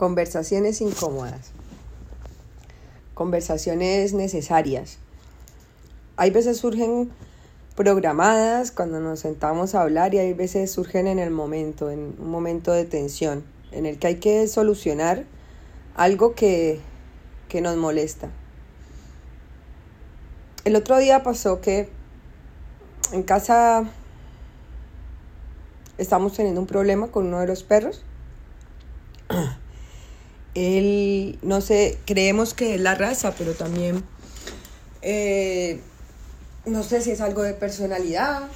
Conversaciones incómodas. Conversaciones necesarias. Hay veces surgen programadas cuando nos sentamos a hablar y hay veces surgen en el momento, en un momento de tensión, en el que hay que solucionar algo que, que nos molesta. El otro día pasó que en casa estamos teniendo un problema con uno de los perros él, no sé, creemos que es la raza, pero también, eh, no sé si es algo de personalidad.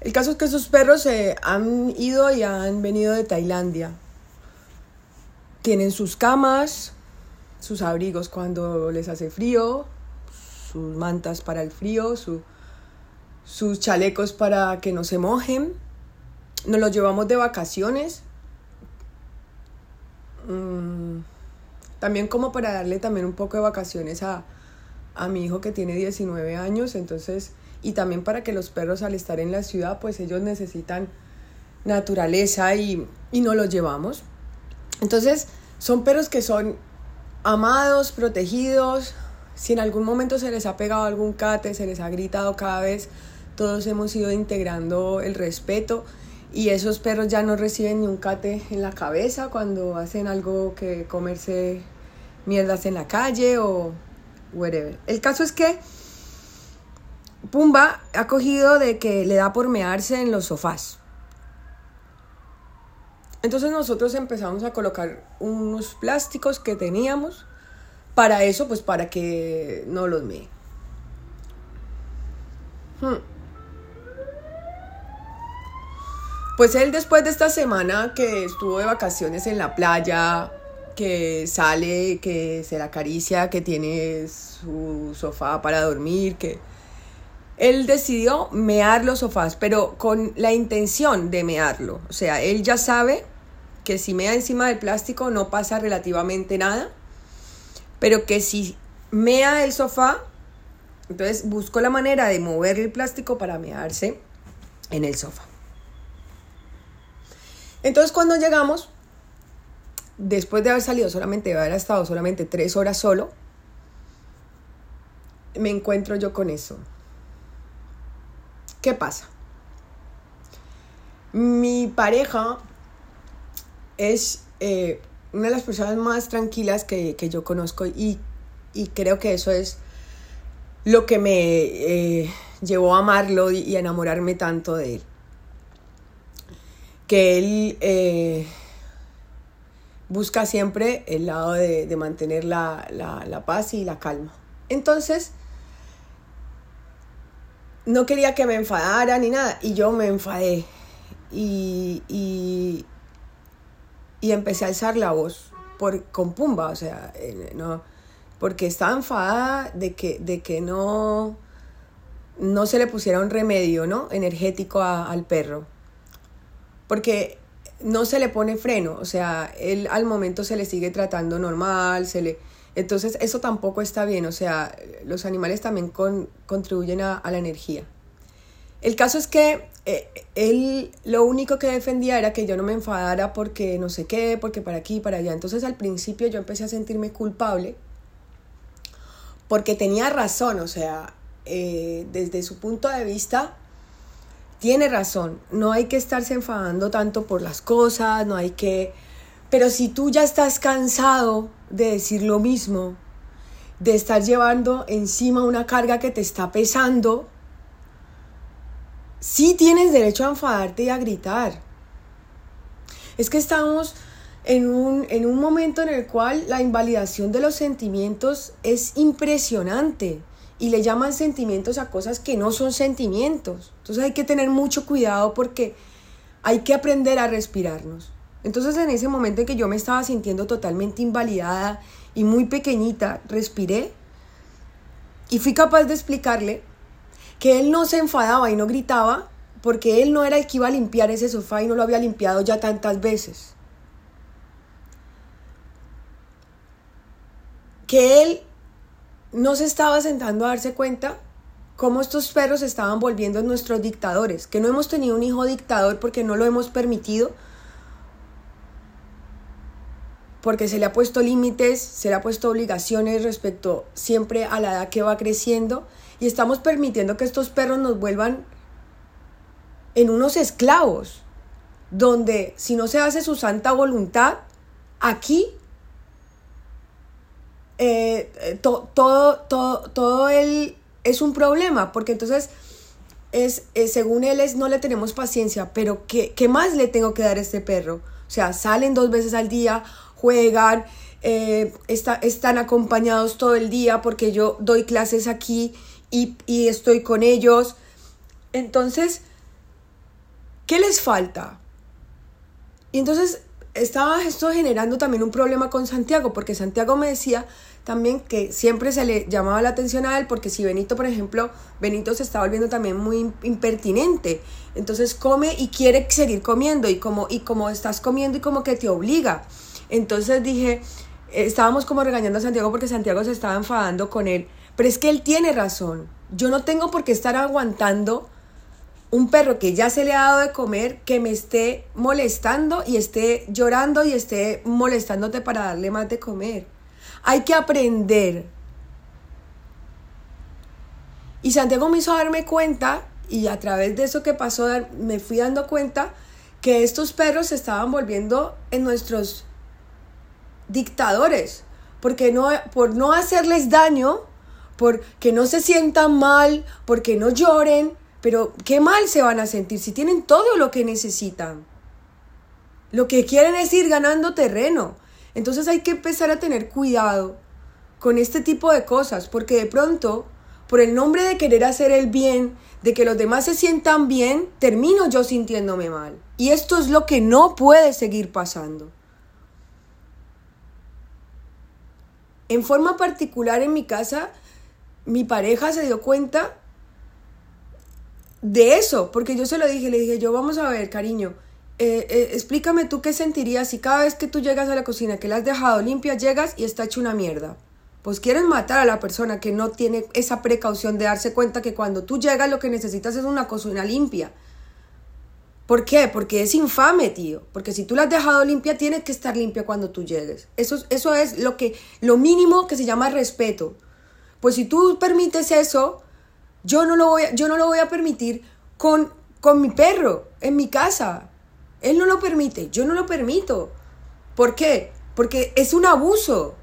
El caso es que esos perros se han ido y han venido de Tailandia. Tienen sus camas, sus abrigos cuando les hace frío, sus mantas para el frío, sus chalecos para que no se mojen. Nos los llevamos de vacaciones Mm, también como para darle también un poco de vacaciones a, mi hijo que tiene 19 años, entonces, y también para que los perros al estar en la ciudad, pues ellos necesitan naturaleza y, y no los llevamos. Entonces, son perros que son amados, protegidos, si en algún momento se les ha pegado algún cate, se les ha gritado cada vez, todos hemos ido integrando el respeto y esos perros ya no reciben ni un cate en la cabeza cuando hacen algo que comerse mierdas en la calle o whatever. El caso es que Pumba ha cogido de que le da por mearse en los sofás. Entonces nosotros empezamos a colocar unos plásticos que teníamos para eso, pues para que no los mee. Hmm. Pues él después de esta semana que estuvo de vacaciones en la playa, que sale, que se la acaricia, que tiene su sofá para dormir, que él decidió mear los sofás, pero con la intención de mearlo. O sea, él ya sabe que si mea encima del plástico no pasa relativamente nada, pero que si mea el sofá, entonces busco la manera de mover el plástico para mearse en el sofá. Entonces cuando llegamos, después de haber salido solamente, de haber estado solamente tres horas solo, me encuentro yo con eso. ¿Qué pasa? Mi pareja es eh, una de las personas más tranquilas que, yo conozco y, creo que eso es lo que me eh, llevó a amarlo y, a enamorarme tanto de él que él eh, busca siempre el lado de, mantener la, paz y la calma. Entonces, no quería que me enfadara ni nada, y yo me enfadé. Y, y, empecé a alzar la voz por, con Pumba, o sea, eh, no, porque estaba enfadada de que, de que no, no se le pusiera un remedio ¿no? energético al perro porque no se le pone freno, o sea, él al momento se le sigue tratando normal, se le... Entonces eso tampoco está bien, o sea, los animales también contribuyen a, la energía. El caso es que eh, él lo único que defendía era que yo no me enfadara porque no sé qué, porque para aquí, para allá. Entonces al principio yo empecé a sentirme culpable porque tenía razón, o sea, eh, desde su punto de vista, tiene razón, no hay que estarse enfadando tanto por las cosas, no hay que... Pero si tú ya estás cansado de decir lo mismo, de estar llevando encima una carga que te está pesando, sí tienes derecho a enfadarte y a gritar. Es que estamos en un, en un momento en el cual la invalidación de los sentimientos es impresionante y le llaman sentimientos a cosas que no son sentimientos. Entonces hay que tener mucho cuidado porque hay que aprender a respirarnos. Entonces en ese momento en que yo me estaba sintiendo totalmente invalidada y muy pequeñita, respiré y fui capaz de explicarle que él no se enfadaba y no gritaba porque él no era el que iba a limpiar ese sofá y no lo había limpiado ya tantas veces. Que él no se estaba sentando a darse cuenta cómo estos perros estaban volviendo nuestros dictadores, que no hemos tenido un hijo dictador porque no lo hemos permitido, porque se le ha puesto límites, se le ha puesto obligaciones respecto siempre a la edad que va creciendo y estamos permitiendo que estos perros nos vuelvan en unos esclavos, donde si no se hace su santa voluntad, aquí eh, eh, todo, todo, todo él es un problema, porque entonces es, eh, según él es, no le tenemos paciencia, pero ¿qué, ¿qué, más le tengo que dar a este perro? O sea, salen dos veces al día, juegan, están acompañados todo el día porque yo doy clases aquí y, y estoy con ellos. Entonces, ¿qué les falta? Y entonces estaba esto generando también un problema con Santiago, porque Santiago me decía también que siempre se le llamaba la atención a él, porque si Benito, por ejemplo, Benito se está volviendo también muy impertinente, entonces come y quiere seguir comiendo, y como, y como estás comiendo y como que te obliga. Entonces dije, estábamos como regañando a Santiago porque Santiago se estaba enfadando con él, pero es que él tiene razón, yo no tengo por qué estar aguantando un perro que ya se le ha dado de comer que me esté molestando y esté llorando y esté molestándote para darle más de comer. Hay que aprender. Y Santiago me hizo darme cuenta, y a través de eso que pasó, me fui dando cuenta que estos perros se estaban volviendo en nuestros dictadores, porque no, por no hacerles daño, porque no se sientan mal, porque no lloren, pero qué mal se van a sentir si tienen todo lo que necesitan. Lo que quieren es ir ganando terreno. Entonces hay que empezar a tener cuidado con este tipo de cosas, porque de pronto, por el nombre de querer hacer el bien, de que los demás se sientan bien, termino yo sintiéndome mal. Y esto es lo que no puede seguir pasando. En forma particular en mi casa, mi pareja se dio cuenta de eso, porque yo se lo dije, le dije, yo vamos a ver, cariño, eh, eh, explícame tú qué sentirías si cada vez que tú llegas a la cocina, que la has dejado limpia, llegas y está hecho una mierda. Pues quieres matar a la persona que no tiene esa precaución de darse cuenta que cuando tú llegas lo que necesitas es una cocina limpia. ¿Por qué? Porque es infame, tío. Porque si tú la has dejado limpia, tiene que estar limpia cuando tú llegues. Eso, eso es lo, que, lo mínimo que se llama respeto. Pues si tú permites eso, yo no lo voy a, yo no lo voy a permitir con, con mi perro en mi casa. Él no lo permite, yo no lo permito. ¿Por qué? Porque es un abuso.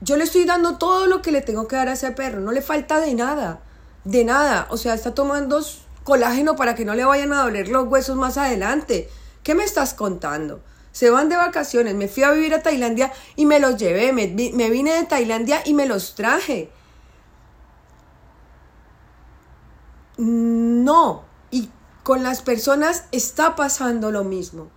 Yo le estoy dando todo lo que le tengo que dar a ese perro, no le falta de nada, de nada. O sea, está tomando colágeno para que no le vayan a doler los huesos más adelante. ¿Qué me estás contando? Se van de vacaciones, me fui a vivir a Tailandia y me los llevé, me vine de Tailandia y me los traje. No, y con las personas está pasando lo mismo.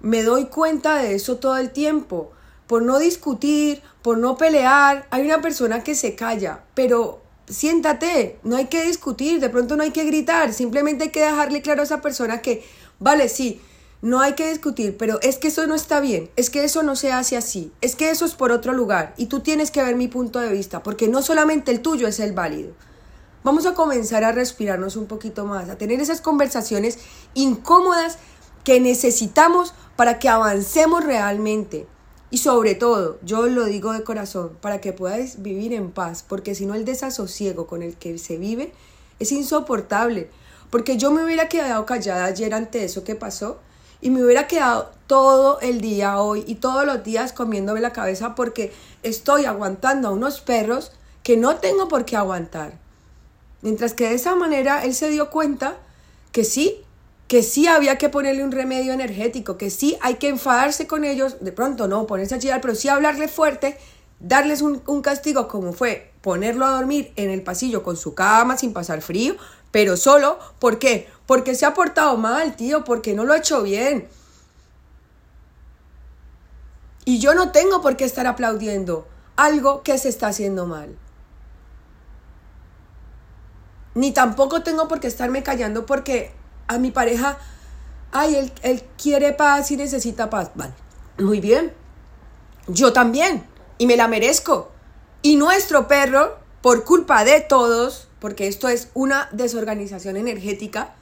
Me doy cuenta de eso todo el tiempo. Por no discutir, por no pelear, hay una persona que se calla, pero siéntate, no hay que discutir, de pronto no hay que gritar, simplemente hay que dejarle claro a esa persona que, vale, sí, no hay que discutir, pero es que eso no está bien, es que eso no se hace así, es que eso es por otro lugar y tú tienes que ver mi punto de vista, porque no solamente el tuyo es el válido. Vamos a comenzar a respirarnos un poquito más, a tener esas conversaciones incómodas que necesitamos para que avancemos realmente. Y sobre todo, yo lo digo de corazón, para que puedas vivir en paz, porque si no el desasosiego con el que se vive es insoportable. Porque yo me hubiera quedado callada ayer ante eso que pasó y me hubiera quedado todo el día hoy y todos los días comiéndome la cabeza porque estoy aguantando a unos perros que no tengo por qué aguantar. Mientras que de esa manera él se dio cuenta que sí, que sí había que ponerle un remedio energético, que sí hay que enfadarse con ellos, de pronto no ponerse a chillar, pero sí hablarle fuerte, darles un, castigo como fue ponerlo a dormir en el pasillo con su cama sin pasar frío, pero solo, ¿por qué? Porque se ha portado mal, tío, porque no lo ha hecho bien. Y yo no tengo por qué estar aplaudiendo algo que se está haciendo mal. Ni tampoco tengo por qué estarme callando porque a mi pareja, ay, él, él quiere paz y necesita paz. Vale, muy bien. Yo también. Y me la merezco. Y nuestro perro, por culpa de todos, porque esto es una desorganización energética,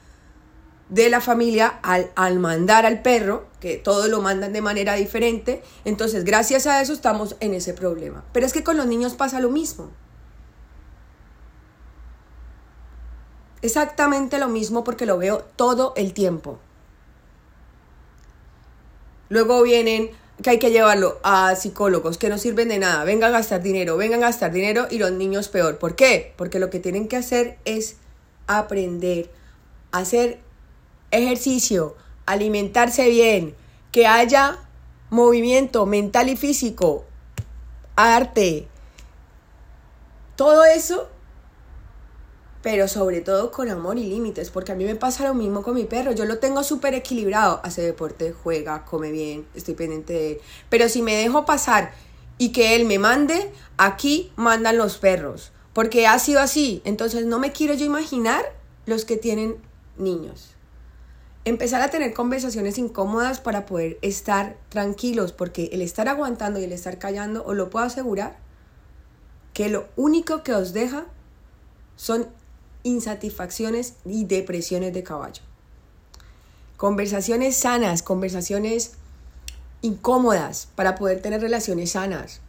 de la familia al, al, mandar al perro, que todo lo mandan de manera diferente. Entonces, gracias a eso estamos en ese problema. Pero es que con los niños pasa lo mismo. Exactamente lo mismo porque lo veo todo el tiempo. Luego vienen que hay que llevarlo a psicólogos que no sirven de nada, vengan a gastar dinero, vengan a gastar dinero y los niños peor. ¿Por qué? Porque lo que tienen que hacer es aprender, hacer ejercicio, alimentarse bien, que haya movimiento mental y físico, arte, todo eso pero sobre todo con amor y límites, porque a mí me pasa lo mismo con mi perro, yo lo tengo súper equilibrado, hace deporte, juega, come bien, estoy pendiente de él, pero si me dejo pasar y que él me mande, aquí mandan los perros, porque ha sido así, entonces no me quiero yo imaginar los que tienen niños. Empezar a tener conversaciones incómodas para poder estar tranquilos, porque el estar aguantando y el estar callando, os lo puedo asegurar, que lo único que os deja son insatisfacciones y depresiones de caballo. Conversaciones sanas, conversaciones incómodas para poder tener relaciones sanas.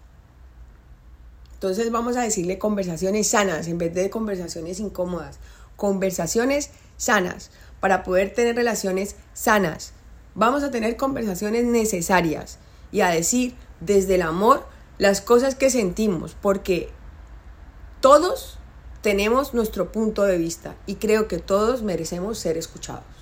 Entonces vamos a decirle conversaciones sanas en vez de conversaciones incómodas. Conversaciones sanas para poder tener relaciones sanas. Vamos a tener conversaciones necesarias y a decir desde el amor las cosas que sentimos, porque todos tenemos nuestro punto de vista y creo que todos merecemos ser escuchados.